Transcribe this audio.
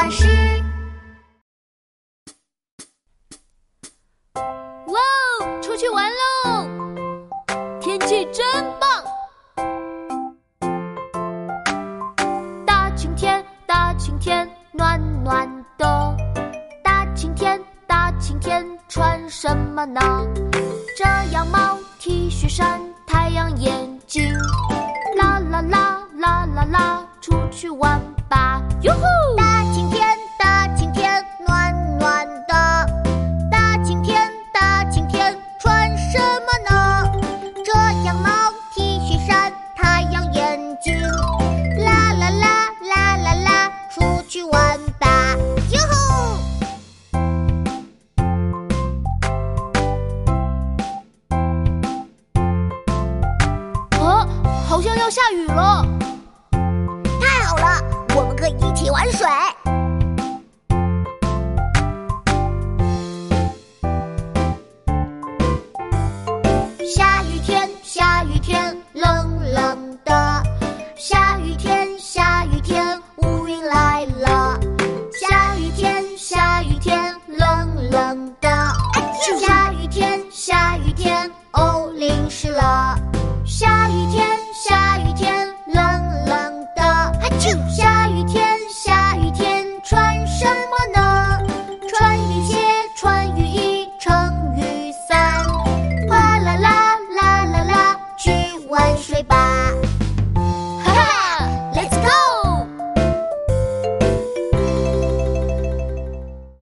巴士。哇哦，出去玩喽！天气真棒。大晴天，大晴天，暖暖的。大晴天，大晴天，穿什么呢？遮阳帽，T 恤衫，太阳眼镜。啦啦啦啦啦啦，出去玩吧！哟吼！好像要下雨了。太好了我们可以一起玩水。下雨天下雨天冷